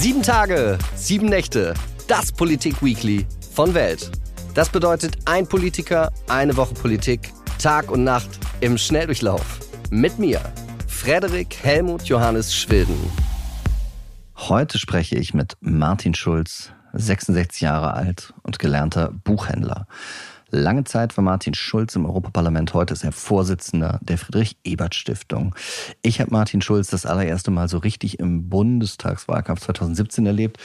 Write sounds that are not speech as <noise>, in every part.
Sieben Tage, sieben Nächte, das Politik-Weekly von Welt. Das bedeutet ein Politiker, eine Woche Politik, Tag und Nacht im Schnelldurchlauf. Mit mir, Frederik Helmut Johannes Schwilden. Heute spreche ich mit Martin Schulz, 66 Jahre alt und gelernter Buchhändler. Lange Zeit war Martin Schulz im Europaparlament. Heute ist er Vorsitzender der Friedrich-Ebert-Stiftung. Ich habe Martin Schulz das allererste Mal so richtig im Bundestagswahlkampf 2017 erlebt.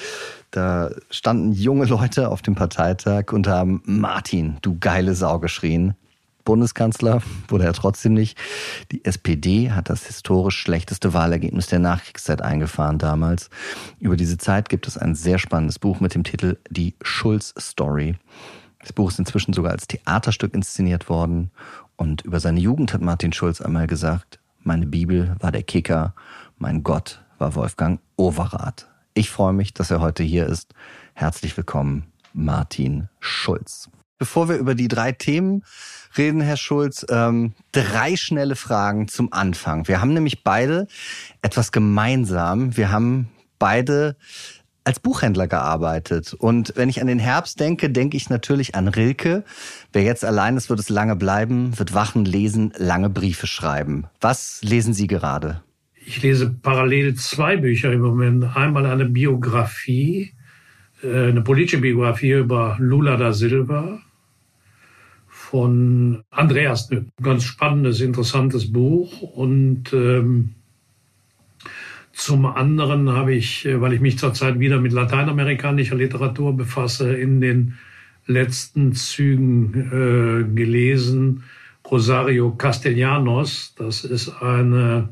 Da standen junge Leute auf dem Parteitag und haben Martin, du geile Sau geschrien. Bundeskanzler wurde er trotzdem nicht. Die SPD hat das historisch schlechteste Wahlergebnis der Nachkriegszeit eingefahren damals. Über diese Zeit gibt es ein sehr spannendes Buch mit dem Titel Die Schulz Story. Das Buch ist inzwischen sogar als Theaterstück inszeniert worden. Und über seine Jugend hat Martin Schulz einmal gesagt, meine Bibel war der Kicker, mein Gott war Wolfgang Overath. Ich freue mich, dass er heute hier ist. Herzlich willkommen, Martin Schulz. Bevor wir über die drei Themen reden, Herr Schulz, ähm, drei schnelle Fragen zum Anfang. Wir haben nämlich beide etwas gemeinsam. Wir haben beide als Buchhändler gearbeitet. Und wenn ich an den Herbst denke, denke ich natürlich an Rilke. Wer jetzt allein ist, wird es lange bleiben, wird Wachen lesen, lange Briefe schreiben. Was lesen Sie gerade? Ich lese parallel zwei Bücher im Moment. Einmal eine Biografie, äh, eine politische Biografie über Lula da Silva von Andreas. Ein ganz spannendes, interessantes Buch. Und ähm, zum anderen habe ich, äh, weil ich mich zurzeit wieder mit lateinamerikanischer Literatur befasse, in den letzten Zügen äh, gelesen Rosario Castellanos. Das ist eine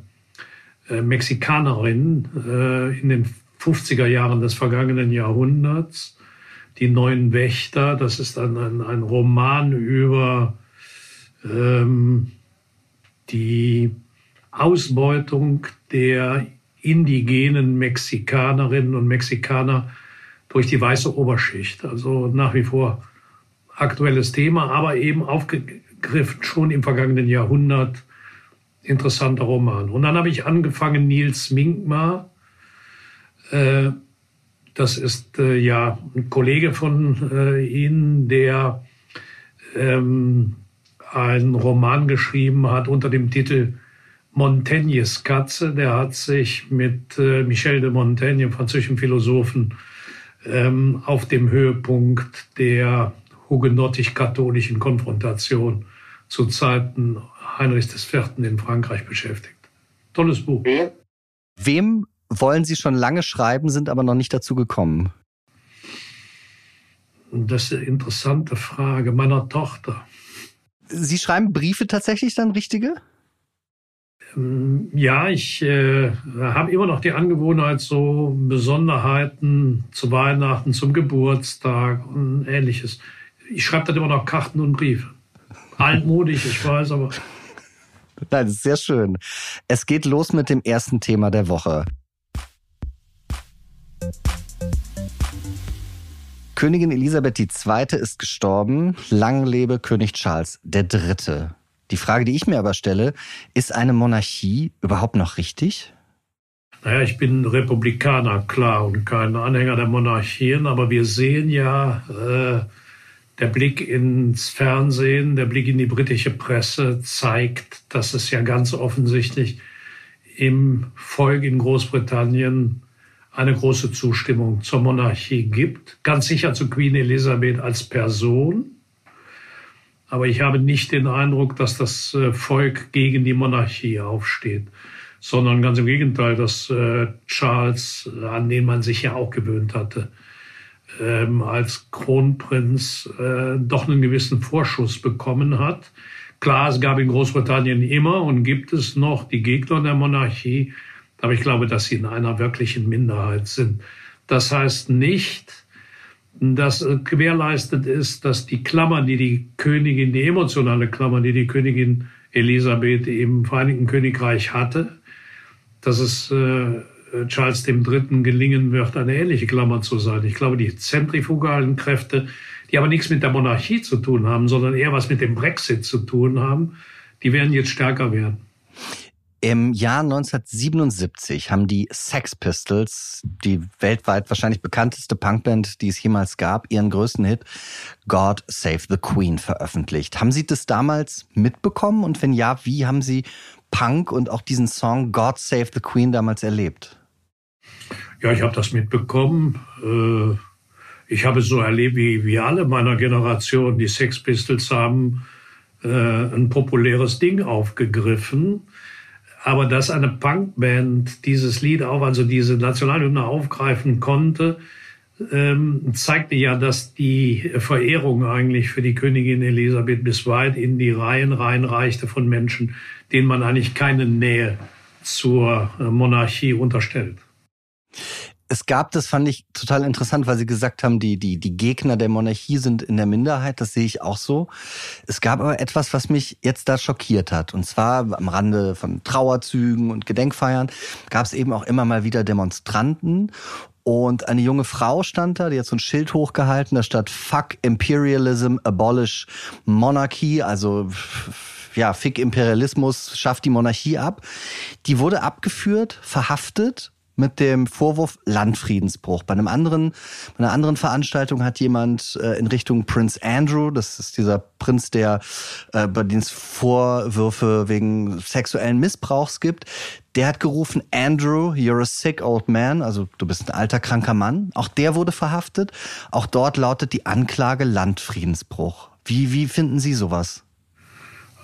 äh, Mexikanerin äh, in den 50er Jahren des vergangenen Jahrhunderts. Die neuen Wächter, das ist ein, ein, ein Roman über ähm, die Ausbeutung der indigenen Mexikanerinnen und Mexikaner durch die weiße Oberschicht. Also nach wie vor aktuelles Thema, aber eben aufgegriffen schon im vergangenen Jahrhundert. Interessanter Roman. Und dann habe ich angefangen, Nils Minkmar. Äh, das ist äh, ja ein Kollege von äh, Ihnen, der ähm, einen Roman geschrieben hat unter dem Titel Montaignes Katze, der hat sich mit äh, Michel de Montaigne, französischen Philosophen, ähm, auf dem Höhepunkt der hugenottisch-katholischen Konfrontation zu Zeiten Heinrichs IV. in Frankreich beschäftigt. Tolles Buch. Wem wollen Sie schon lange schreiben, sind aber noch nicht dazu gekommen? Das ist eine interessante Frage meiner Tochter. Sie schreiben Briefe tatsächlich dann richtige? Ähm, ja, ich äh, habe immer noch die Angewohnheit, so Besonderheiten zu Weihnachten, zum Geburtstag und ähnliches. Ich schreibe dann immer noch Karten und Briefe. Altmodisch, ich weiß, aber. Nein, das ist sehr schön. Es geht los mit dem ersten Thema der Woche. Königin Elisabeth II. ist gestorben. Lang lebe König Charles III. Die Frage, die ich mir aber stelle, ist eine Monarchie überhaupt noch richtig? Naja, ich bin Republikaner, klar, und kein Anhänger der Monarchien, aber wir sehen ja, äh, der Blick ins Fernsehen, der Blick in die britische Presse zeigt, dass es ja ganz offensichtlich im Volk in Großbritannien eine große Zustimmung zur Monarchie gibt. Ganz sicher zu Queen Elizabeth als Person, aber ich habe nicht den Eindruck, dass das äh, Volk gegen die Monarchie aufsteht, sondern ganz im Gegenteil, dass äh, Charles, an den man sich ja auch gewöhnt hatte, ähm, als Kronprinz äh, doch einen gewissen Vorschuss bekommen hat. Klar, es gab in Großbritannien immer und gibt es noch die Gegner der Monarchie, aber ich glaube, dass sie in einer wirklichen Minderheit sind. Das heißt nicht, das äh, gewährleistet ist, dass die Klammer, die die Königin, die emotionale Klammer, die die Königin Elisabeth im Vereinigten Königreich hatte, dass es äh, Charles III. gelingen wird, eine ähnliche Klammer zu sein. Ich glaube, die zentrifugalen Kräfte, die aber nichts mit der Monarchie zu tun haben, sondern eher was mit dem Brexit zu tun haben, die werden jetzt stärker werden. Im Jahr 1977 haben die Sex Pistols, die weltweit wahrscheinlich bekannteste Punkband, die es jemals gab, ihren größten Hit God Save the Queen veröffentlicht. Haben Sie das damals mitbekommen? Und wenn ja, wie haben Sie Punk und auch diesen Song God Save the Queen damals erlebt? Ja, ich habe das mitbekommen. Äh, ich habe es so erlebt wie, wie alle meiner Generation. Die Sex Pistols haben äh, ein populäres Ding aufgegriffen aber dass eine Punkband dieses Lied auch, also diese Nationalhymne aufgreifen konnte, ähm, zeigte ja, dass die Verehrung eigentlich für die Königin Elisabeth bis weit in die Reihen reinreichte von Menschen, denen man eigentlich keine Nähe zur äh, Monarchie unterstellt es gab, das fand ich total interessant, weil Sie gesagt haben, die, die, die Gegner der Monarchie sind in der Minderheit. Das sehe ich auch so. Es gab aber etwas, was mich jetzt da schockiert hat. Und zwar am Rande von Trauerzügen und Gedenkfeiern gab es eben auch immer mal wieder Demonstranten. Und eine junge Frau stand da, die hat so ein Schild hochgehalten, da stand Fuck Imperialism, Abolish Monarchy, also ja, Fick Imperialismus, schafft die Monarchie ab. Die wurde abgeführt, verhaftet mit dem Vorwurf Landfriedensbruch. Bei einem anderen, bei einer anderen Veranstaltung hat jemand äh, in Richtung Prince Andrew, das ist dieser Prinz, der äh, bei dem es Vorwürfe wegen sexuellen Missbrauchs gibt, der hat gerufen, Andrew, you're a sick old man, also du bist ein alter kranker Mann. Auch der wurde verhaftet. Auch dort lautet die Anklage Landfriedensbruch. Wie, wie finden Sie sowas?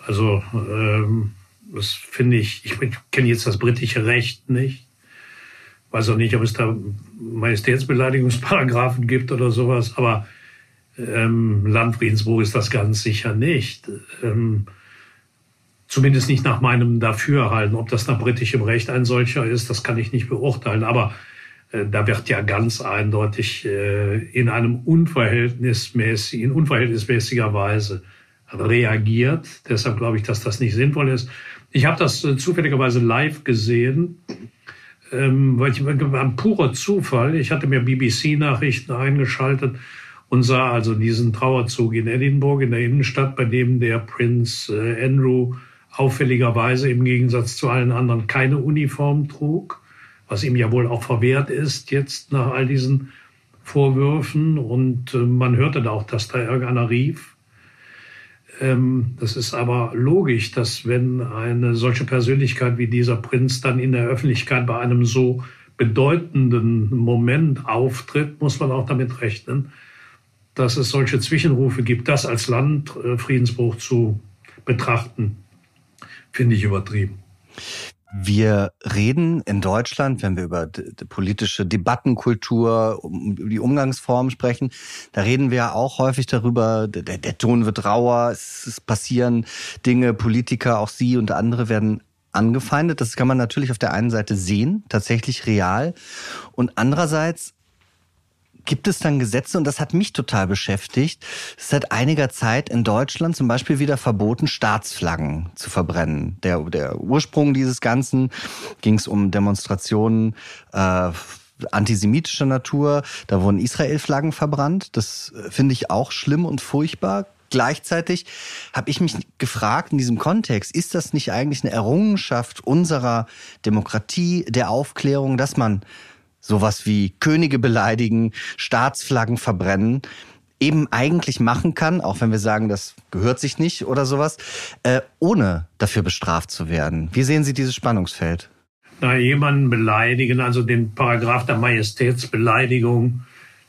Also, ähm, das finde ich, ich kenne jetzt das britische Recht nicht weiß auch nicht, ob es da Majestätsbeleidigungsparagraphen gibt oder sowas, aber ähm, Landfriedensbruch ist das ganz sicher nicht. Ähm, zumindest nicht nach meinem Dafürhalten. Ob das nach britischem Recht ein solcher ist, das kann ich nicht beurteilen. Aber äh, da wird ja ganz eindeutig äh, in einem unverhältnismäßig, in unverhältnismäßiger Weise reagiert. Deshalb glaube ich, dass das nicht sinnvoll ist. Ich habe das äh, zufälligerweise live gesehen ähm, weil ich ein purer Zufall. Ich hatte mir BBC-Nachrichten eingeschaltet und sah also diesen Trauerzug in Edinburgh in der Innenstadt, bei dem der Prinz äh, Andrew auffälligerweise im Gegensatz zu allen anderen keine Uniform trug, was ihm ja wohl auch verwehrt ist jetzt nach all diesen Vorwürfen. Und äh, man hörte da auch, dass da irgendeiner rief. Ähm, das ist aber logisch, dass wenn eine solche Persönlichkeit wie dieser Prinz dann in der Öffentlichkeit bei einem so bedeutenden Moment auftritt, muss man auch damit rechnen, dass es solche Zwischenrufe gibt. Das als Landfriedensbruch zu betrachten, finde ich übertrieben. Wir reden in Deutschland, wenn wir über politische Debattenkultur, über die Umgangsformen sprechen, da reden wir auch häufig darüber, der, der Ton wird rauer, es passieren Dinge, Politiker, auch Sie und andere werden angefeindet. Das kann man natürlich auf der einen Seite sehen, tatsächlich real. Und andererseits gibt es dann Gesetze, und das hat mich total beschäftigt, seit einiger Zeit in Deutschland zum Beispiel wieder verboten, Staatsflaggen zu verbrennen. Der, der Ursprung dieses Ganzen ging es um Demonstrationen äh, antisemitischer Natur. Da wurden Israel-Flaggen verbrannt. Das äh, finde ich auch schlimm und furchtbar. Gleichzeitig habe ich mich gefragt in diesem Kontext, ist das nicht eigentlich eine Errungenschaft unserer Demokratie, der Aufklärung, dass man sowas wie Könige beleidigen, Staatsflaggen verbrennen, eben eigentlich machen kann, auch wenn wir sagen, das gehört sich nicht oder sowas, äh, ohne dafür bestraft zu werden. Wie sehen Sie dieses Spannungsfeld? Na, jemanden beleidigen, also den Paragraph der Majestätsbeleidigung,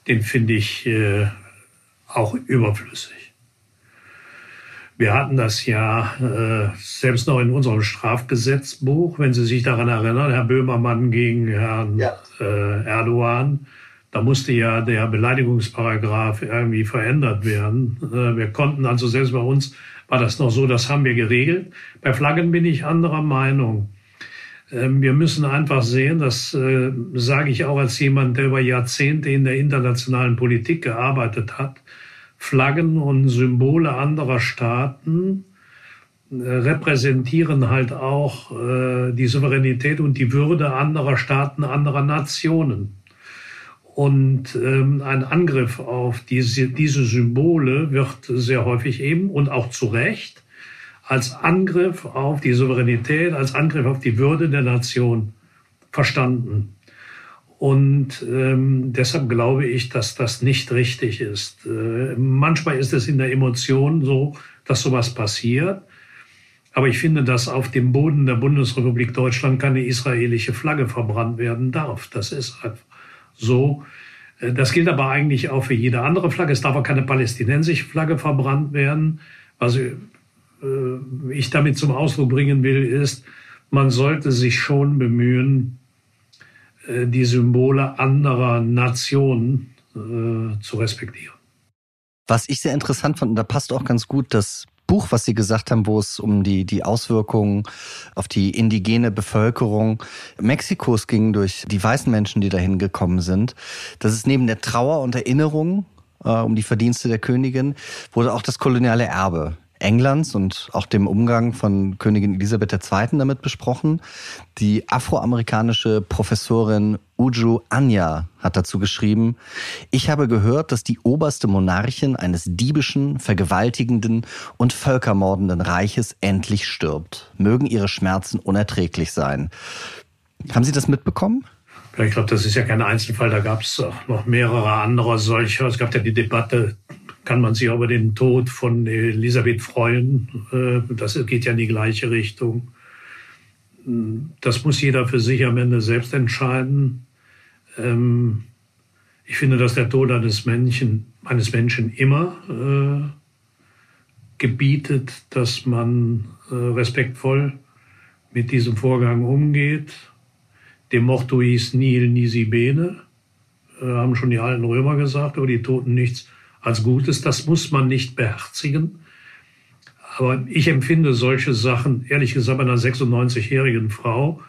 den finde ich äh, auch überflüssig. Wir hatten das ja äh, selbst noch in unserem Strafgesetzbuch, wenn Sie sich daran erinnern, Herr Böhmermann gegen Herrn ja. äh, Erdogan. Da musste ja der Beleidigungsparagraph irgendwie verändert werden. Äh, wir konnten also selbst bei uns war das noch so, das haben wir geregelt. Bei Flaggen bin ich anderer Meinung. Ähm, wir müssen einfach sehen, das äh, sage ich auch als jemand, der über Jahrzehnte in der internationalen Politik gearbeitet hat. Flaggen und Symbole anderer Staaten äh, repräsentieren halt auch äh, die Souveränität und die Würde anderer Staaten, anderer Nationen. Und ähm, ein Angriff auf diese, diese Symbole wird sehr häufig eben und auch zu Recht als Angriff auf die Souveränität, als Angriff auf die Würde der Nation verstanden. Und ähm, deshalb glaube ich, dass das nicht richtig ist. Äh, manchmal ist es in der Emotion so, dass sowas passiert. Aber ich finde, dass auf dem Boden der Bundesrepublik Deutschland keine israelische Flagge verbrannt werden darf. Das ist einfach so. Äh, das gilt aber eigentlich auch für jede andere Flagge. Es darf auch keine palästinensische Flagge verbrannt werden. Was äh, ich damit zum Ausdruck bringen will, ist, man sollte sich schon bemühen, die Symbole anderer Nationen äh, zu respektieren. Was ich sehr interessant fand, und da passt auch ganz gut das Buch, was Sie gesagt haben, wo es um die, die Auswirkungen auf die indigene Bevölkerung Mexikos ging durch die weißen Menschen, die dahin gekommen sind. Das ist neben der Trauer und Erinnerung äh, um die Verdienste der Königin, wurde auch das koloniale Erbe Englands und auch dem Umgang von Königin Elisabeth II. damit besprochen. Die afroamerikanische Professorin Uju Anya hat dazu geschrieben, ich habe gehört, dass die oberste Monarchin eines diebischen, vergewaltigenden und völkermordenden Reiches endlich stirbt. Mögen ihre Schmerzen unerträglich sein. Haben Sie das mitbekommen? Ich glaube, das ist ja kein Einzelfall. Da gab es noch mehrere andere solcher. Es gab ja die Debatte kann man sich über den Tod von Elisabeth freuen. Äh, das geht ja in die gleiche Richtung. Das muss jeder für sich am Ende selbst entscheiden. Ähm, ich finde, dass der Tod eines Menschen, eines Menschen immer äh, gebietet, dass man äh, respektvoll mit diesem Vorgang umgeht. Dem Motto hieß Nihil nisi bene, haben schon die alten Römer gesagt, über die Toten nichts als Gutes. Das muss man nicht beherzigen. Aber ich empfinde solche Sachen, ehrlich gesagt, einer 96-jährigen Frau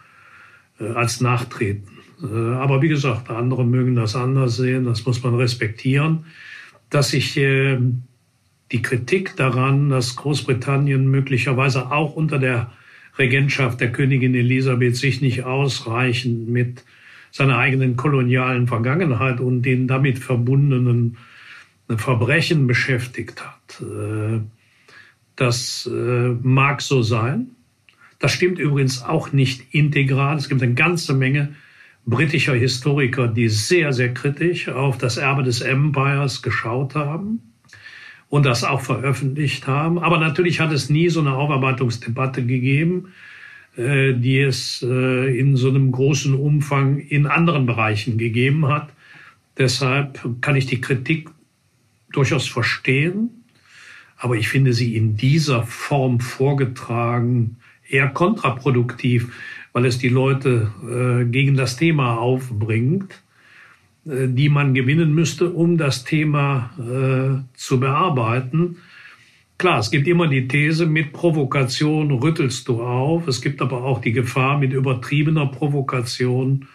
äh, als Nachtreten. Äh, aber wie gesagt, andere mögen das anders sehen, das muss man respektieren. Dass ich äh, die Kritik daran, dass Großbritannien möglicherweise auch unter der Regentschaft der Königin Elisabeth sich nicht ausreichend mit seiner eigenen kolonialen Vergangenheit und den damit verbundenen Verbrechen beschäftigt hat. Äh, das äh, mag so sein. Das stimmt übrigens auch nicht integral. Es gibt eine ganze Menge britischer Historiker, die sehr, sehr kritisch auf das Erbe des Empires geschaut haben und das auch veröffentlicht haben. Aber natürlich hat es nie so eine Aufarbeitungsdebatte gegeben, äh, die es in so einem großen Umfang in anderen Bereichen gegeben hat. Deshalb kann ich die Kritik durchaus verstehen, aber ich finde sie in dieser Form vorgetragen eher kontraproduktiv, weil es die Leute äh, gegen das Thema aufbringt, äh, die man gewinnen müsste, um das Thema äh, zu bearbeiten. Klar, es gibt immer die These, mit Provokation rüttelst du auf. Es gibt aber auch die Gefahr, mit übertriebener Provokation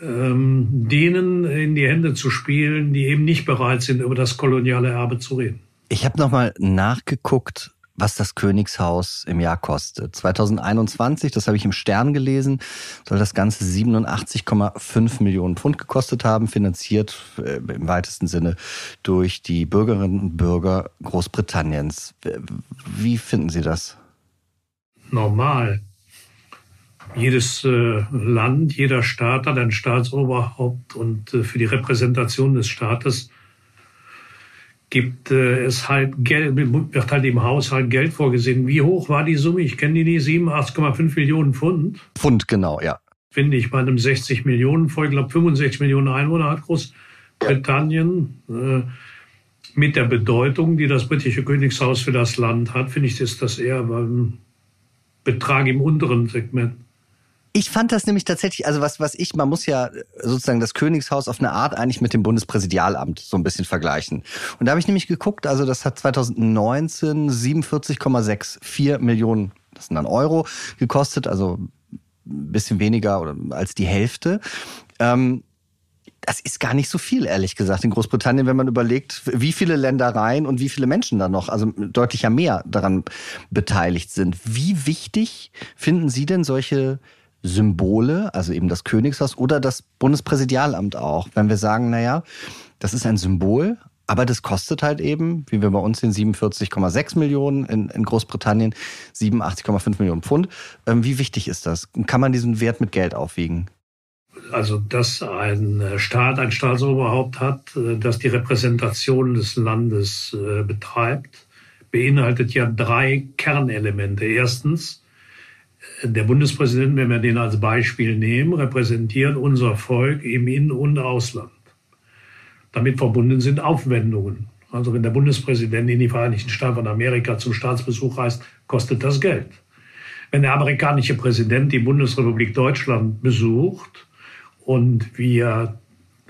ähm, denen in die Hände zu spielen, die eben nicht bereit sind, über das koloniale Erbe zu reden. Ich habe nochmal nachgeguckt, was das Königshaus im Jahr kostet. 2021, das habe ich im Stern gelesen, soll das Ganze 87,5 Millionen Pfund gekostet haben, finanziert äh, im weitesten Sinne durch die Bürgerinnen und Bürger Großbritanniens. Wie finden Sie das? Normal. Jedes äh, Land, jeder Staat hat ein Staatsoberhaupt und äh, für die Repräsentation des Staates gibt äh, es halt Geld, wird halt im Haushalt Geld vorgesehen. Wie hoch war die Summe? Ich kenne die nicht, 87,5 Millionen Pfund. Pfund, genau, ja. Finde ich bei einem 60 Millionen Volk, ich glaube 65 Millionen Einwohner hat Großbritannien. Äh, mit der Bedeutung, die das britische Königshaus für das Land hat, finde ich, ist das eher ein Betrag im unteren Segment. Ich fand das nämlich tatsächlich, also was, was ich, man muss ja sozusagen das Königshaus auf eine Art eigentlich mit dem Bundespräsidialamt so ein bisschen vergleichen. Und da habe ich nämlich geguckt, also das hat 2019 47,64 Millionen, das sind dann Euro, gekostet, also ein bisschen weniger oder als die Hälfte. Ähm, das ist gar nicht so viel, ehrlich gesagt, in Großbritannien, wenn man überlegt, wie viele Ländereien und wie viele Menschen da noch, also deutlich ja mehr daran beteiligt sind. Wie wichtig finden Sie denn solche Symbole, also eben das Königshaus oder das Bundespräsidialamt auch. Wenn wir sagen, naja, das ist ein Symbol, Aber das kostet halt eben, wie wir bei uns sehen, 47,6 Millionen, in, in Großbritannien 87,5 Millionen Pfund. Ähm, wie wichtig ist das? Kann man diesen Wert mit Geld aufwiegen? Also, dass ein Staat, ein Staatsoberhaupt hat, äh, das die Repräsentation des Landes äh, betreibt, beinhaltet ja drei Kernelemente. Erstens, der Bundespräsident, wenn wir den als Beispiel nehmen, repräsentiert unser Volk im In- und Ausland. Damit verbunden sind Aufwendungen. Also wenn der Bundespräsident in die Vereinigten Staaten von Amerika zum Staatsbesuch reist, kostet das Geld. Wenn der amerikanische Präsident die Bundesrepublik Deutschland besucht und wir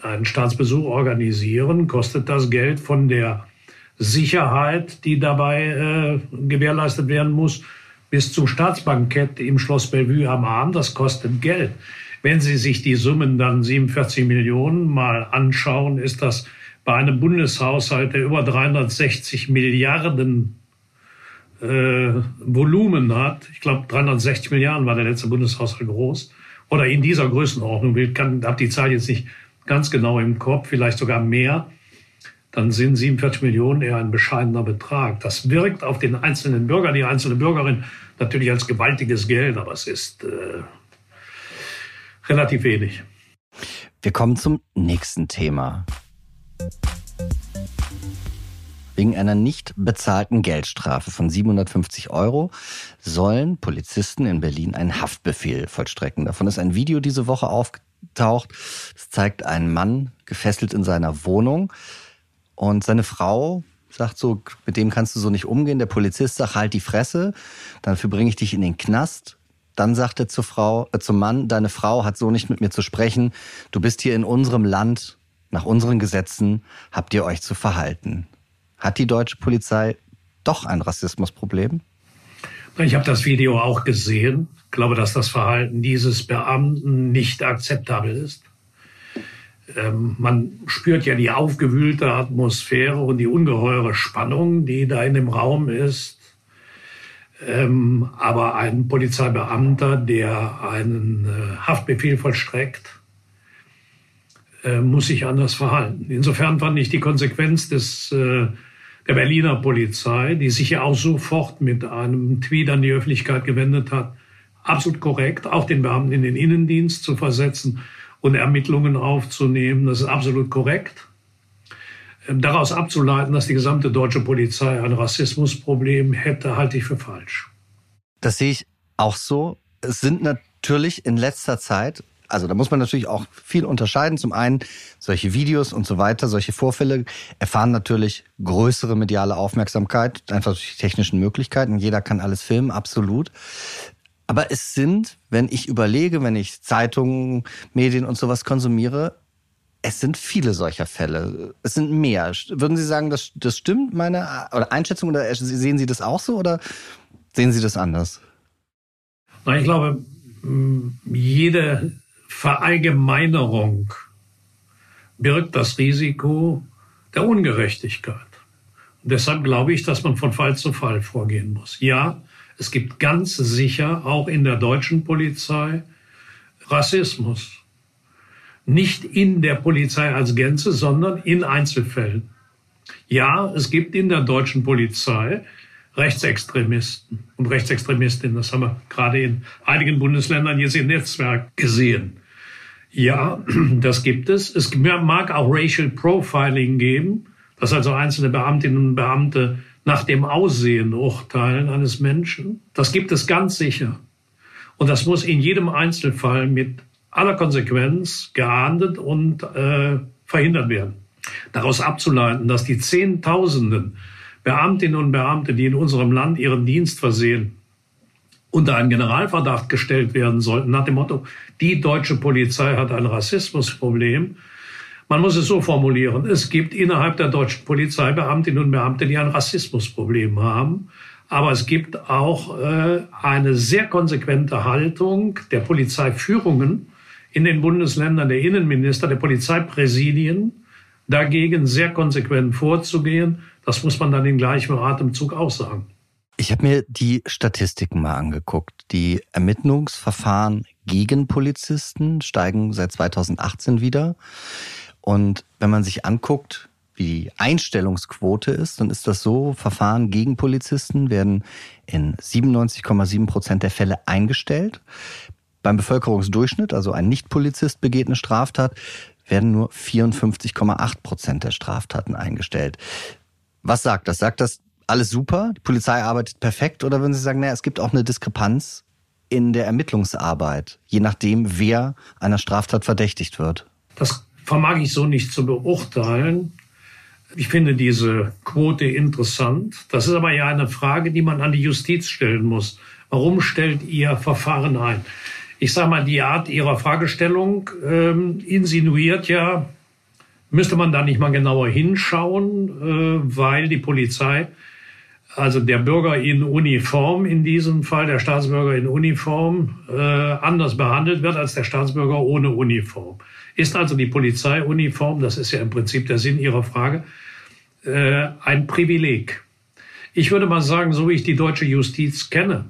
einen Staatsbesuch organisieren, kostet das Geld von der Sicherheit, die dabei äh, gewährleistet werden muss, bis zum Staatsbankett im Schloss Bellevue am Abend. Das kostet Geld. Wenn Sie sich die Summen dann 47 Millionen mal anschauen, ist das bei einem Bundeshaushalt, der über 360 Milliarden äh, Volumen hat, ich glaube 360 Milliarden war der letzte Bundeshaushalt groß, oder in dieser Größenordnung, ich habe die Zahl jetzt nicht ganz genau im Kopf, vielleicht sogar mehr, dann sind 47 Millionen eher ein bescheidener Betrag. Das wirkt auf den einzelnen Bürger, die einzelne Bürgerin natürlich als gewaltiges Geld, aber es ist äh, relativ wenig. Wir kommen zum nächsten Thema. Wegen einer nicht bezahlten Geldstrafe von 750 Euro sollen Polizisten in Berlin einen Haftbefehl vollstrecken. Davon ist ein Video diese Woche aufgetaucht. Es zeigt einen Mann gefesselt in seiner Wohnung und seine Frau sagt so, mit dem kannst du so nicht umgehen. Der Polizist sagt, halt die Fresse, dafür bringe ich dich in den Knast. Dann sagt er zur Frau, äh, zum Mann, deine Frau hat so nicht mit mir zu sprechen. Du bist hier in unserem Land, nach unseren Gesetzen habt ihr euch zu verhalten. Hat die deutsche Polizei doch ein Rassismusproblem? Ich habe das Video auch gesehen. Ich glaube, dass das Verhalten dieses Beamten nicht akzeptabel ist. Ähm, man spürt ja die aufgewühlte Atmosphäre und die ungeheure Spannung, die da in dem Raum ist. Ähm, aber ein Polizeibeamter, der einen äh, Haftbefehl vollstreckt, äh, muss sich anders verhalten. Insofern fand ich die Konsequenz des, äh, der Berliner Polizei, die sich ja auch sofort mit einem Tweet an die Öffentlichkeit gewendet hat, absolut korrekt, auch den Beamten in den Innendienst zu versetzen und Ermittlungen aufzunehmen. Das ist absolut korrekt. Ähm, daraus abzuleiten, dass die gesamte deutsche Polizei ein Rassismusproblem hätte, halte ich für falsch. Das sehe ich auch so. Es sind natürlich in letzter Zeit, also da muss man natürlich auch viel unterscheiden. Zum einen solche Videos und so weiter, solche Vorfälle erfahren natürlich größere mediale Aufmerksamkeit, einfach durch die technischen Möglichkeiten. Jeder kann alles filmen, absolut. Aber es sind, wenn ich überlege, wenn ich Zeitungen, Medien und sowas konsumiere, es sind viele solcher Fälle. Es sind mehr. Würden Sie sagen, das, das stimmt, meine oder Einschätzung, oder sehen Sie das auch so oder sehen Sie das anders? Ich glaube, jede Verallgemeinerung birgt das Risiko der Ungerechtigkeit. Und deshalb glaube ich, dass man von Fall zu Fall vorgehen muss. Ja, es gibt ganz sicher auch in der deutschen Polizei Rassismus. Nicht in der Polizei als Gänze, sondern in Einzelfällen. Ja, es gibt in der deutschen Polizei Rechtsextremisten und Rechtsextremistinnen. Das haben wir gerade in einigen Bundesländern jetzt im Netzwerk gesehen. Ja, <clears throat> das gibt es. Es mag auch Racial Profiling geben, dass also einzelne Beamtinnen und Beamte nach dem Aussehen urteilen eines Menschen. Das gibt es ganz sicher. Und das muss in jedem Einzelfall mit aller Konsequenz geahndet und äh, verhindert werden. Daraus abzuleiten, dass die Zehntausenden Beamtinnen und Beamte, die in unserem Land ihren Dienst versehen, unter einen Generalverdacht gestellt werden sollten, nach dem Motto, die deutsche Polizei hat ein Rassismusproblem, man muss es so formulieren. Es gibt innerhalb der deutschen Polizei Beamtinnen und Beamte, die ein Rassismusproblem haben. Aber es gibt auch äh, eine sehr konsequente Haltung der Polizeiführungen in den Bundesländern, der Innenminister, der Polizeipräsidien, dagegen sehr konsequent vorzugehen. Das muss man dann in gleichem Atemzug auch sagen. Ich habe mir die Statistiken mal angeguckt. Die Ermittlungsverfahren gegen Polizisten steigen seit 2018 wieder. Und wenn man sich anguckt, wie die Einstellungsquote ist, dann ist das so, Verfahren gegen Polizisten werden in 97,7 Prozent der Fälle eingestellt. Beim Bevölkerungsdurchschnitt, also ein Nicht-Polizist begeht eine Straftat, werden nur 54,8 Prozent der Straftaten eingestellt. Was sagt das? Sagt das alles super? Die Polizei arbeitet perfekt? Oder würden Sie sagen, naja, es gibt auch eine Diskrepanz in der Ermittlungsarbeit, je nachdem, wer einer Straftat verdächtigt wird? Das vermag ich so nicht zu beurteilen. Ich finde diese Quote interessant. Das ist aber ja eine Frage, die man an die Justiz stellen muss. Warum stellt ihr Verfahren ein? Ich sage mal, die Art Ihrer Fragestellung ähm, insinuiert ja, müsste man da nicht mal genauer hinschauen, äh, weil die Polizei, also der Bürger in Uniform in diesem Fall, der Staatsbürger in Uniform, äh, anders behandelt wird als der Staatsbürger ohne Uniform. Ist also die Polizeiuniform, das ist ja im Prinzip der Sinn Ihrer Frage, äh, ein Privileg. Ich würde mal sagen, so wie ich die deutsche Justiz kenne,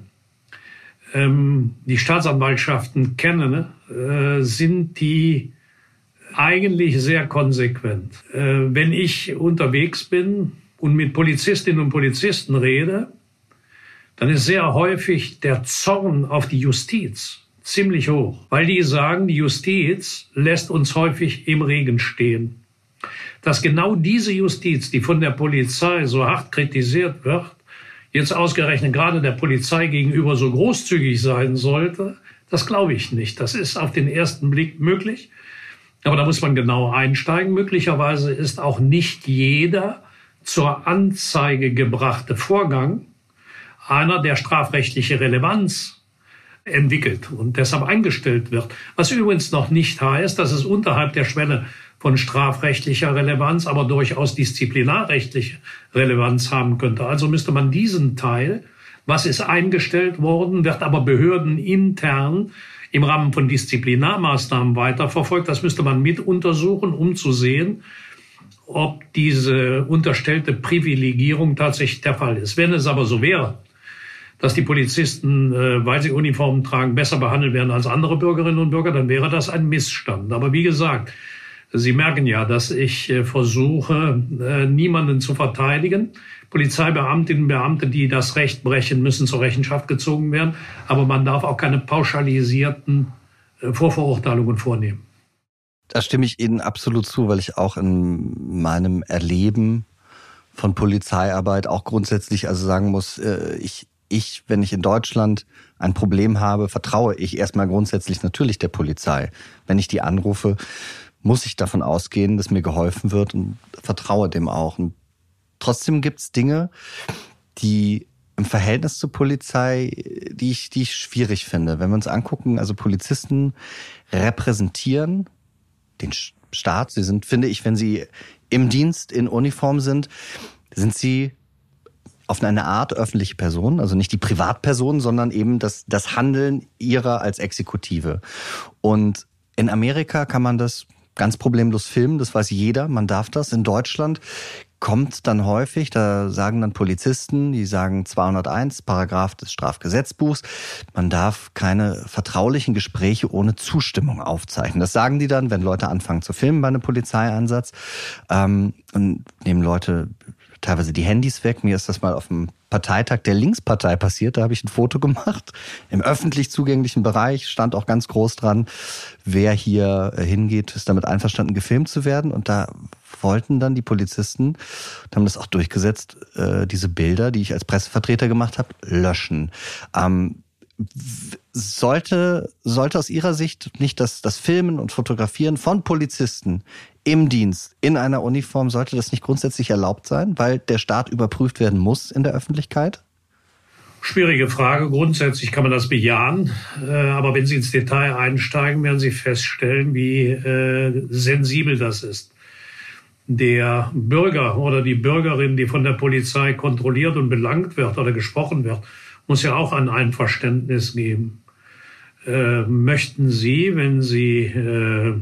ähm, die Staatsanwaltschaften kenne, äh, sind die eigentlich sehr konsequent. Äh, wenn ich unterwegs bin und mit Polizistinnen und Polizisten rede, dann ist sehr häufig der Zorn auf die Justiz ziemlich hoch, weil die sagen, die Justiz lässt uns häufig im Regen stehen. Dass genau diese Justiz, die von der Polizei so hart kritisiert wird, jetzt ausgerechnet gerade der Polizei gegenüber so großzügig sein sollte, das glaube ich nicht. Das ist auf den ersten Blick möglich. Aber da muss man genau einsteigen. Möglicherweise ist auch nicht jeder zur Anzeige gebrachte Vorgang einer, der strafrechtliche Relevanz entwickelt und deshalb eingestellt wird. Was übrigens noch nicht heißt, dass es unterhalb der Schwelle von strafrechtlicher Relevanz, aber durchaus disziplinarrechtliche Relevanz haben könnte. Also müsste man diesen Teil, was ist eingestellt worden, wird aber behördenintern im Rahmen von Disziplinarmaßnahmen weiterverfolgt. Das müsste man mit untersuchen, um zu sehen, ob diese unterstellte Privilegierung tatsächlich der Fall ist. Wenn es aber so wäre, dass die Polizisten, äh, weil sie Uniformen tragen, besser behandelt werden als andere Bürgerinnen und Bürger, dann wäre das ein Missstand. Aber wie gesagt, Sie merken ja, dass ich äh, versuche, äh, niemanden zu verteidigen. Polizeibeamtinnen und Beamte, die das Recht brechen, müssen zur Rechenschaft gezogen werden. Aber man darf auch keine pauschalisierten Vorverurteilungen vornehmen. Da stimme ich Ihnen absolut zu, weil ich auch in meinem Erleben von Polizeiarbeit auch grundsätzlich also sagen muss, ich, ich, wenn ich in Deutschland ein Problem habe, vertraue ich erstmal grundsätzlich natürlich der Polizei. Wenn ich die anrufe, muss ich davon ausgehen, dass mir geholfen wird und vertraue dem auch. Und trotzdem gibt es Dinge, die im Verhältnis zur Polizei, die ich, die ich schwierig finde. Wenn wir uns angucken, also Polizisten repräsentieren den Staat. Sie sind, finde ich, wenn sie im Dienst in Uniform sind, sind sie auf eine Art öffentliche Person, also nicht die Privatperson, sondern eben das, das Handeln ihrer als Exekutive. Und in Amerika kann man das ganz problemlos filmen, das weiß jeder, man darf das. In Deutschland kommt dann häufig, da sagen dann Polizisten, die sagen 201, Paragraph des Strafgesetzbuchs, man darf keine vertraulichen Gespräche ohne Zustimmung aufzeichnen. Das sagen die dann, wenn Leute anfangen zu filmen bei einem Polizeieinsatz ähm, und nehmen Leute teilweise die Handys weg. Mir ist das mal auf dem Parteitag der Linkspartei passiert. Da habe ich ein Foto gemacht. Im öffentlich zugänglichen Bereich stand auch ganz groß dran, wer hier äh, hingeht, ist damit einverstanden, gefilmt zu werden. Und da wollten dann die Polizisten, haben das auch durchgesetzt, äh, diese Bilder, die ich als Pressevertreter gemacht habe, löschen. Sollte, sollte aus Ihrer Sicht nicht das, das Filmen und Fotografieren von Polizisten im Dienst, in einer Uniform, sollte das nicht grundsätzlich erlaubt sein, weil der Staat überprüft werden muss in der Öffentlichkeit? Schwierige Frage. Grundsätzlich kann man das bejahen. Äh, aber wenn Sie ins Detail einsteigen, werden Sie feststellen, wie äh, sensibel das ist. Der Bürger oder die Bürgerin, die von der Polizei kontrolliert und belangt wird oder gesprochen wird, muss ja auch ein Einverständnis geben. Äh, möchten Sie, wenn Sie, äh,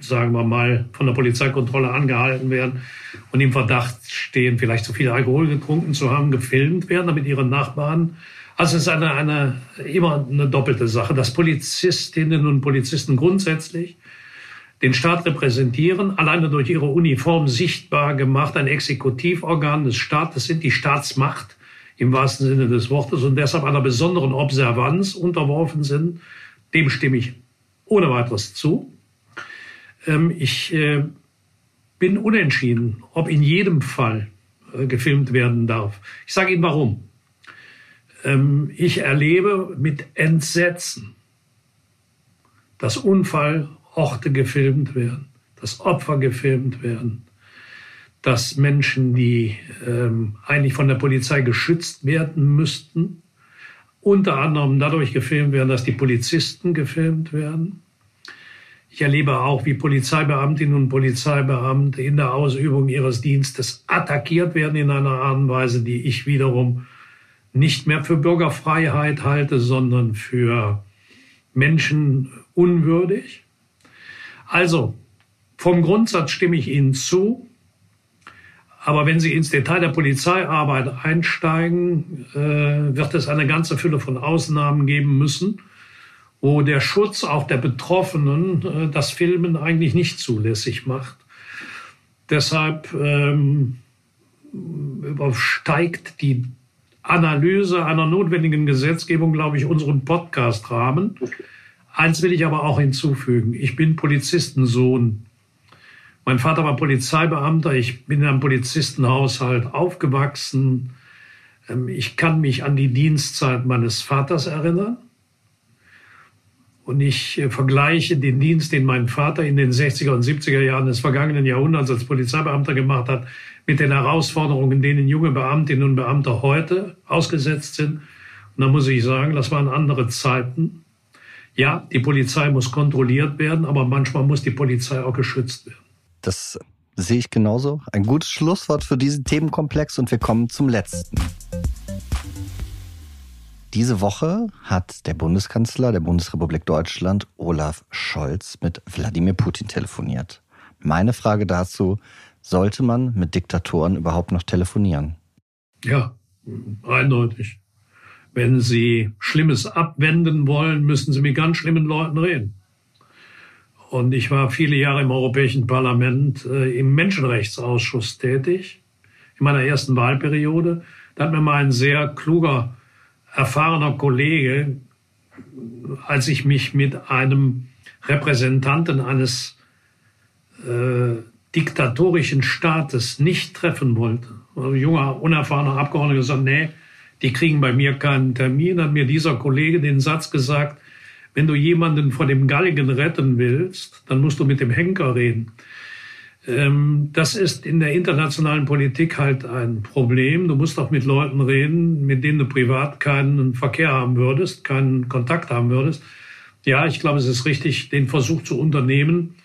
sagen wir mal, von der Polizeikontrolle angehalten werden und im Verdacht stehen, vielleicht zu viel Alkohol getrunken zu haben, gefilmt werden, damit Ihre Nachbarn also es ist eine, eine, immer eine doppelte Sache, dass Polizistinnen und Polizisten grundsätzlich den Staat repräsentieren, alleine durch ihre Uniform sichtbar gemacht, ein Exekutivorgan des Staates sind, die Staatsmacht im wahrsten Sinne des Wortes und deshalb einer besonderen Observanz unterworfen sind. Dem stimme ich ohne weiteres zu. Ähm, ich äh, bin unentschieden, ob in jedem Fall äh, gefilmt werden darf. Ich sage Ihnen warum. Ähm, ich erlebe mit Entsetzen, dass Unfallorte gefilmt werden, dass Opfer gefilmt werden, dass Menschen, die ähm, eigentlich von der Polizei geschützt werden müssten, unter anderem dadurch gefilmt werden, dass die Polizisten gefilmt werden. Ich erlebe auch, wie Polizeibeamtinnen und Polizeibeamte in der Ausübung ihres Dienstes attackiert werden in einer Art und Weise, die ich wiederum nicht mehr für Bürgerfreiheit halte, sondern für menschenunwürdig. Also, vom Grundsatz stimme ich Ihnen zu. Aber wenn Sie ins Detail der Polizeiarbeit einsteigen, äh, wird es eine ganze Fülle von Ausnahmen geben müssen, wo der Schutz auch der Betroffenen äh, das Filmen eigentlich nicht zulässig macht. Deshalb ähm, übersteigt die Analyse einer notwendigen Gesetzgebung, glaube ich, unseren Podcast-Rahmen. Eins will ich aber auch hinzufügen. Ich bin Polizistensohn. Mein Vater war Polizeibeamter. Ich bin in einem Polizistenhaushalt aufgewachsen. Ähm, ich kann mich an die Dienstzeit meines Vaters erinnern. Und ich äh, vergleiche den Dienst, den mein Vater in den 60er und 70er Jahren des vergangenen Jahrhunderts als Polizeibeamter gemacht hat, mit den Herausforderungen, denen junge Beamtinnen und Beamte heute ausgesetzt sind. Und da muss ich sagen, das waren andere Zeiten. Ja, die Polizei muss kontrolliert werden, aber manchmal muss die Polizei auch geschützt werden. Das sehe ich genauso. Ein gutes Schlusswort für diesen Themenkomplex und wir kommen zum letzten. Diese Woche hat der Bundeskanzler der Bundesrepublik Deutschland, Olaf Scholz, mit Wladimir Putin telefoniert. Meine Frage dazu, sollte man mit Diktatoren überhaupt noch telefonieren? Ja, eindeutig. Wenn Sie Schlimmes abwenden wollen, müssen Sie mit ganz schlimmen Leuten reden. Und ich war viele Jahre im Europäischen Parlament äh, im Menschenrechtsausschuss tätig, in meiner ersten Wahlperiode. Da hat mir mal ein sehr kluger, erfahrener Kollege, als ich mich mit einem Repräsentanten eines äh, diktatorischen Staates nicht treffen wollte. Also junger, unerfahrener Abgeordneter gesagt, nee, die kriegen bei mir keinen Termin. Hat mir dieser Kollege den Satz gesagt, wenn du jemanden vor dem Galgen retten willst, dann musst du mit dem Henker reden. Ähm, das ist in der internationalen Politik halt ein Problem. Du musst auch mit Leuten reden, mit denen du privat keinen Verkehr haben würdest, keinen Kontakt haben würdest. Ja, ich glaube, es ist richtig, den Versuch zu unternehmen,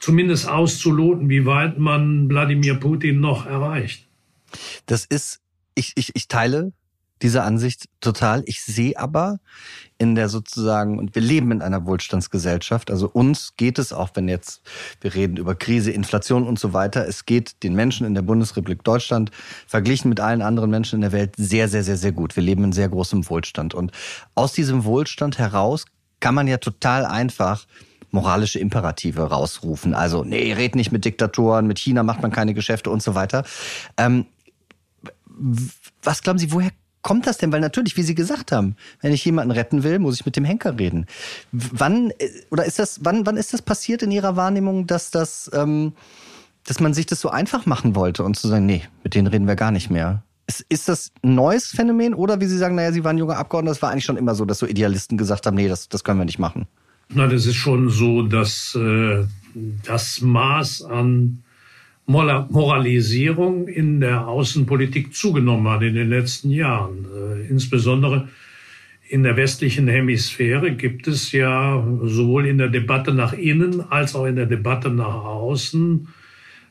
zumindest auszuloten, wie weit man Wladimir Putin noch erreicht. Das ist, ich, ich, ich teile diese Ansicht total. Ich sehe aber in der sozusagen, und wir leben in einer Wohlstandsgesellschaft, also uns geht es auch, wenn jetzt wir reden über Krise, Inflation und so weiter, es geht den Menschen in der Bundesrepublik Deutschland verglichen mit allen anderen Menschen in der Welt sehr, sehr, sehr, sehr gut. Wir leben in sehr großem Wohlstand. Und aus diesem Wohlstand heraus kann man ja total einfach moralische Imperative rausrufen. Also, nee, red nicht mit Diktatoren, mit China macht man keine Geschäfte und so weiter. Ähm, was glauben Sie, woher kommt das denn? Weil natürlich, wie Sie gesagt haben, wenn ich jemanden retten will, muss ich mit dem Henker reden. Wann äh, oder ist das, wann, wann ist das passiert in Ihrer Wahrnehmung, dass das, ähm, dass man sich das so einfach machen wollte und zu sagen, nee, mit denen reden wir gar nicht mehr? Ist, ist das ein neues Phänomen oder wie Sie sagen, naja, Sie waren junger Abgeordneter, das war eigentlich schon immer so, dass so Idealisten gesagt haben, nee, das, das können wir nicht machen? Na, das ist schon so, dass äh, das Maß an Moralisierung in der Außenpolitik zugenommen hat in den letzten Jahren. Äh, insbesondere in der westlichen Hemisphäre gibt es ja sowohl in der Debatte nach innen als auch in der Debatte nach außen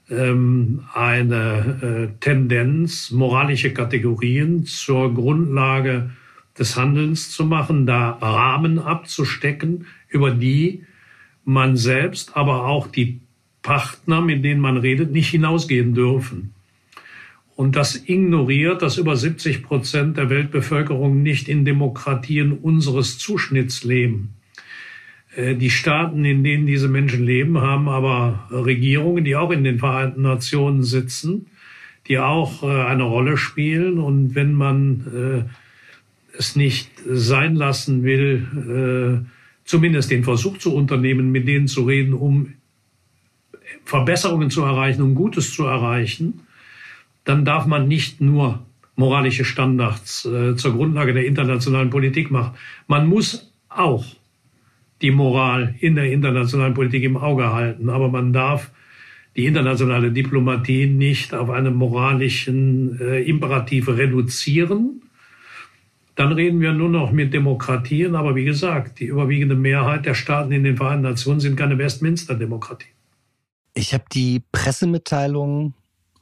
ähm, eine äh, Tendenz, moralische Kategorien zur Grundlage des Handelns zu machen, da Rahmen abzustecken, über die man selbst, aber auch die Partner, mit denen man redet, nicht hinausgehen dürfen. Und das ignoriert, dass über 70 Prozent der Weltbevölkerung nicht in Demokratien unseres Zuschnitts leben. Äh, die Staaten, in denen diese Menschen leben, haben aber Regierungen, die auch in den Vereinten Nationen sitzen, die auch äh, eine Rolle spielen. Und wenn man äh, es nicht sein lassen will, zumindest den Versuch zu unternehmen, mit denen zu reden, um Verbesserungen zu erreichen, um Gutes zu erreichen, dann darf man nicht nur moralische Standards zur Grundlage der internationalen Politik machen. Man muss auch die Moral in der internationalen Politik im Auge halten. Aber man darf die internationale Diplomatie nicht auf eine moralischen äh, Imperative reduzieren. Dann reden wir nur noch mit Demokratien. Aber wie gesagt, die überwiegende Mehrheit der Staaten in den Vereinten Nationen sind keine Westminster-Demokratien. Ich habe die Pressemitteilung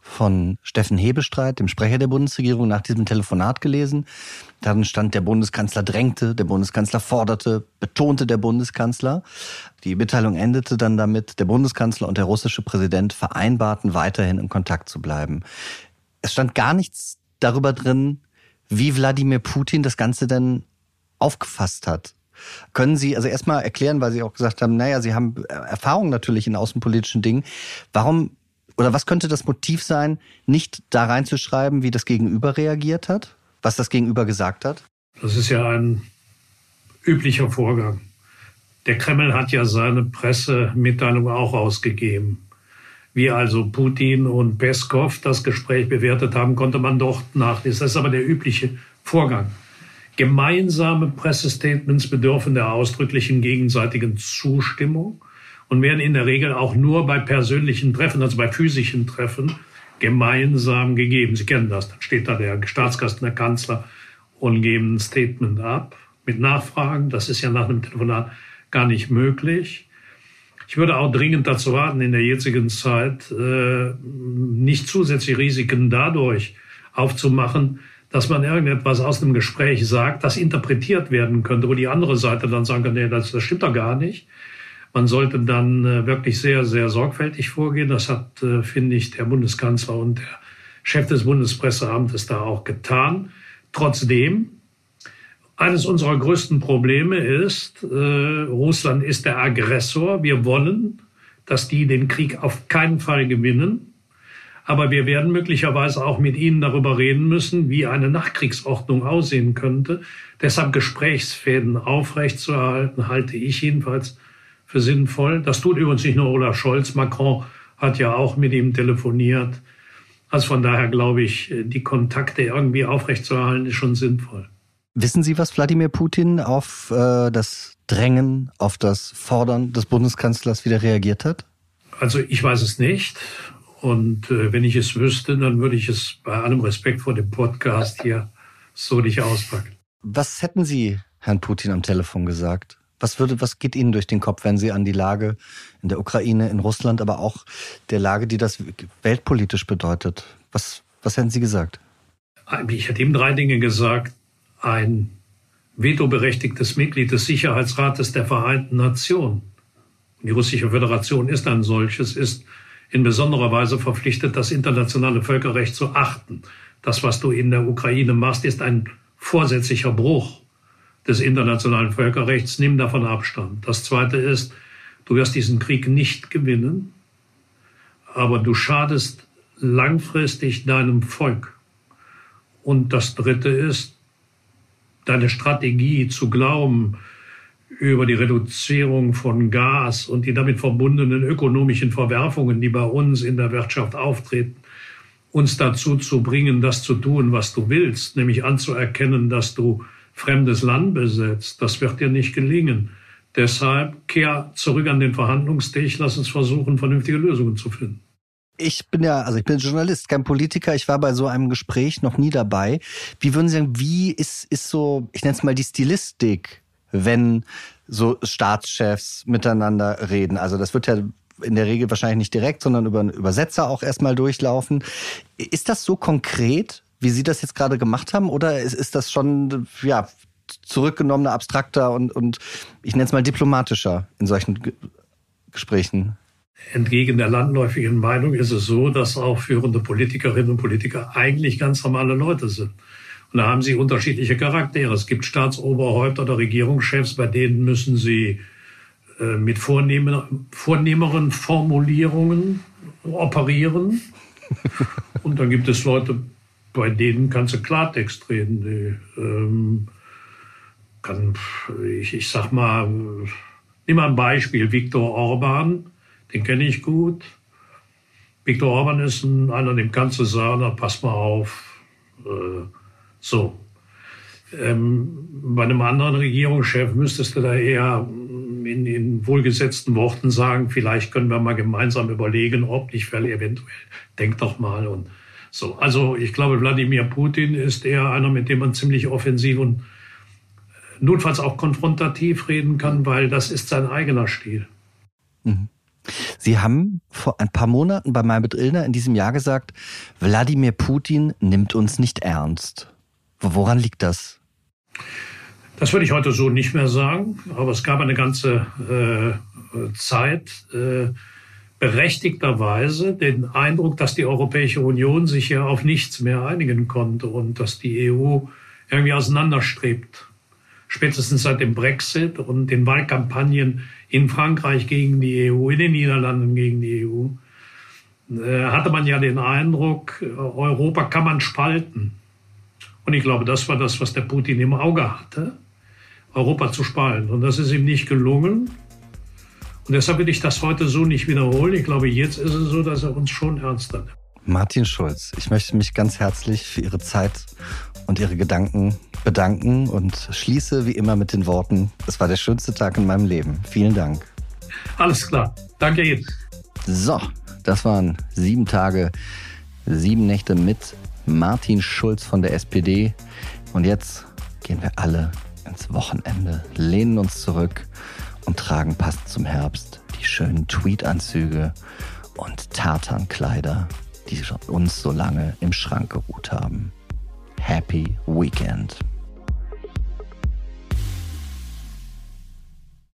von Steffen Hebestreit, dem Sprecher der Bundesregierung, nach diesem Telefonat gelesen. Darin stand, der Bundeskanzler drängte, der Bundeskanzler forderte, betonte der Bundeskanzler. Die Mitteilung endete dann damit, der Bundeskanzler und der russische Präsident vereinbarten, weiterhin in Kontakt zu bleiben. Es stand gar nichts darüber drin, wie Wladimir Putin das Ganze denn aufgefasst hat. Können Sie also erstmal erklären, weil Sie auch gesagt haben, naja, Sie haben Erfahrung natürlich in außenpolitischen Dingen. Warum oder was könnte das Motiv sein, nicht da reinzuschreiben, wie das Gegenüber reagiert hat, was das Gegenüber gesagt hat? Das ist ja ein üblicher Vorgang. Der Kreml hat ja seine Pressemitteilung auch ausgegeben. Wie also Putin und Peskov das Gespräch bewertet haben, konnte man dort nachlesen. Das ist aber der übliche Vorgang. Gemeinsame Pressestatements bedürfen der ausdrücklichen gegenseitigen Zustimmung und werden in der Regel auch nur bei persönlichen Treffen, also bei physischen Treffen, gemeinsam gegeben. Sie kennen das. Dann steht da der Staatsgast und der Kanzler und geben ein Statement ab mit Nachfragen. Das ist ja nach einem Telefonat gar nicht möglich. Ich würde auch dringend dazu raten, in der jetzigen Zeit äh, nicht zusätzliche Risiken dadurch aufzumachen, dass man irgendetwas aus einem Gespräch sagt, das interpretiert werden könnte, wo die andere Seite dann sagen kann, nee, das, das stimmt doch gar nicht. Man sollte dann äh, wirklich sehr, sehr sorgfältig vorgehen. Das hat, äh, finde ich, der Bundeskanzler und der Chef des Bundespresseamtes da auch getan. Trotzdem, eines unserer größten Probleme ist, äh, Russland ist der Aggressor. Wir wollen, dass die den Krieg auf keinen Fall gewinnen. Aber wir werden möglicherweise auch mit ihnen darüber reden müssen, wie eine Nachkriegsordnung aussehen könnte. Deshalb Gesprächsfäden aufrechtzuerhalten, halte ich jedenfalls für sinnvoll. Das tut übrigens nicht nur Olaf Scholz. Macron hat ja auch mit ihm telefoniert. Also von daher glaube ich, die Kontakte irgendwie aufrechtzuerhalten ist schon sinnvoll. Wissen Sie, was Wladimir Putin auf äh, das Drängen, auf das Fordern des Bundeskanzlers wieder reagiert hat? Also ich weiß es nicht. Und äh, wenn ich es wüsste, dann würde ich es bei allem Respekt vor dem Podcast hier so nicht auspacken. Was hätten Sie Herrn Putin am Telefon gesagt? Was würde, was geht Ihnen durch den Kopf, wenn Sie an die Lage in der Ukraine, in Russland, aber auch der Lage, die das weltpolitisch bedeutet? Was, was hätten Sie gesagt? Ich hätte ihm drei Dinge gesagt. Ein vetoberechtigtes Mitglied des Sicherheitsrates der Vereinten Nationen. Die Russische Föderation ist ein solches, ist in besonderer Weise verpflichtet, das internationale Völkerrecht zu achten. Das, was du in der Ukraine machst, ist ein vorsätzlicher Bruch des internationalen Völkerrechts. Nimm davon Abstand. Das Zweite ist, du wirst diesen Krieg nicht gewinnen, aber du schadest langfristig deinem Volk. Und das Dritte ist, deine Strategie zu glauben, über die Reduzierung von Gas und die damit verbundenen ökonomischen Verwerfungen, die bei uns in der Wirtschaft auftreten, uns dazu zu bringen, das zu tun, was du willst, nämlich anzuerkennen, dass du fremdes Land besetzt. Das wird dir nicht gelingen. Deshalb kehr zurück an den Verhandlungstisch, lass uns versuchen, vernünftige Lösungen zu finden. Ich bin ja, also ich bin Journalist, kein Politiker. Ich war bei so einem Gespräch noch nie dabei. Wie würden Sie sagen, wie ist, ist so, ich nenne es mal die Stilistik, wenn so Staatschefs miteinander reden? Also das wird ja in der Regel wahrscheinlich nicht direkt, sondern über einen Übersetzer auch erstmal durchlaufen. Ist das so konkret, wie Sie das jetzt gerade gemacht haben? Oder ist, ist das schon ja, zurückgenommener, abstrakter und, und ich nenne es mal diplomatischer in solchen G Gesprächen? Entgegen der landläufigen Meinung ist es so, dass auch führende Politikerinnen und Politiker eigentlich ganz normale Leute sind. Und da haben sie unterschiedliche Charaktere. Es gibt Staatsoberhäupter oder Regierungschefs, bei denen müssen sie äh, mit vornehmer, vornehmeren Formulierungen operieren. <laughs> Und dann gibt es Leute, bei denen kannst du Klartext reden. Die, ähm, kann, ich, ich sag mal, nimm mal ein Beispiel, Viktor Orban, den kenne ich gut. Viktor Orban ist ein, einer, dem kannst du sagen, pass mal auf. Äh, so. Ähm, bei einem anderen Regierungschef müsstest du da eher in, in wohlgesetzten Worten sagen, vielleicht können wir mal gemeinsam überlegen, ob nicht, weil eventuell, denk doch mal und so. Also ich glaube, Wladimir Putin ist eher einer, mit dem man ziemlich offensiv und notfalls auch konfrontativ reden kann, weil das ist sein eigener Stil. Mhm. Sie haben vor ein paar Monaten bei Malbet Illner in diesem Jahr gesagt, Wladimir Putin nimmt uns nicht ernst. Woran liegt das? Das würde ich heute so nicht mehr sagen, aber es gab eine ganze äh, Zeit äh, berechtigterweise den Eindruck, dass die Europäische Union sich ja auf nichts mehr einigen konnte und dass die EU irgendwie auseinanderstrebt. Spätestens seit dem Brexit und den Wahlkampagnen in Frankreich gegen die EU, in den Niederlanden gegen die EU, äh, hatte man ja den Eindruck, Europa kann man spalten. Und ich glaube, das war das, was der Putin im Auge hatte. Europa zu spalten. Und das ist ihm nicht gelungen. Und deshalb will ich das heute so nicht wiederholen. Ich glaube, jetzt ist es so, dass er uns schon ernster nimmt. Martin Schulz, ich möchte mich ganz herzlich für Ihre Zeit und Ihre Gedanken bedanken und schließe wie immer mit den Worten, es war der schönste Tag in meinem Leben. Vielen Dank. Alles klar. Danke Ihnen. So, das waren sieben Tage, sieben Nächte mit Martin Schulz von der SPD. Und jetzt gehen wir alle ins Wochenende, lehnen uns zurück und tragen passend zum Herbst die schönen Tweetanzüge und Tartankleider, die uns so lange im Schrank geruht haben. Happy Weekend.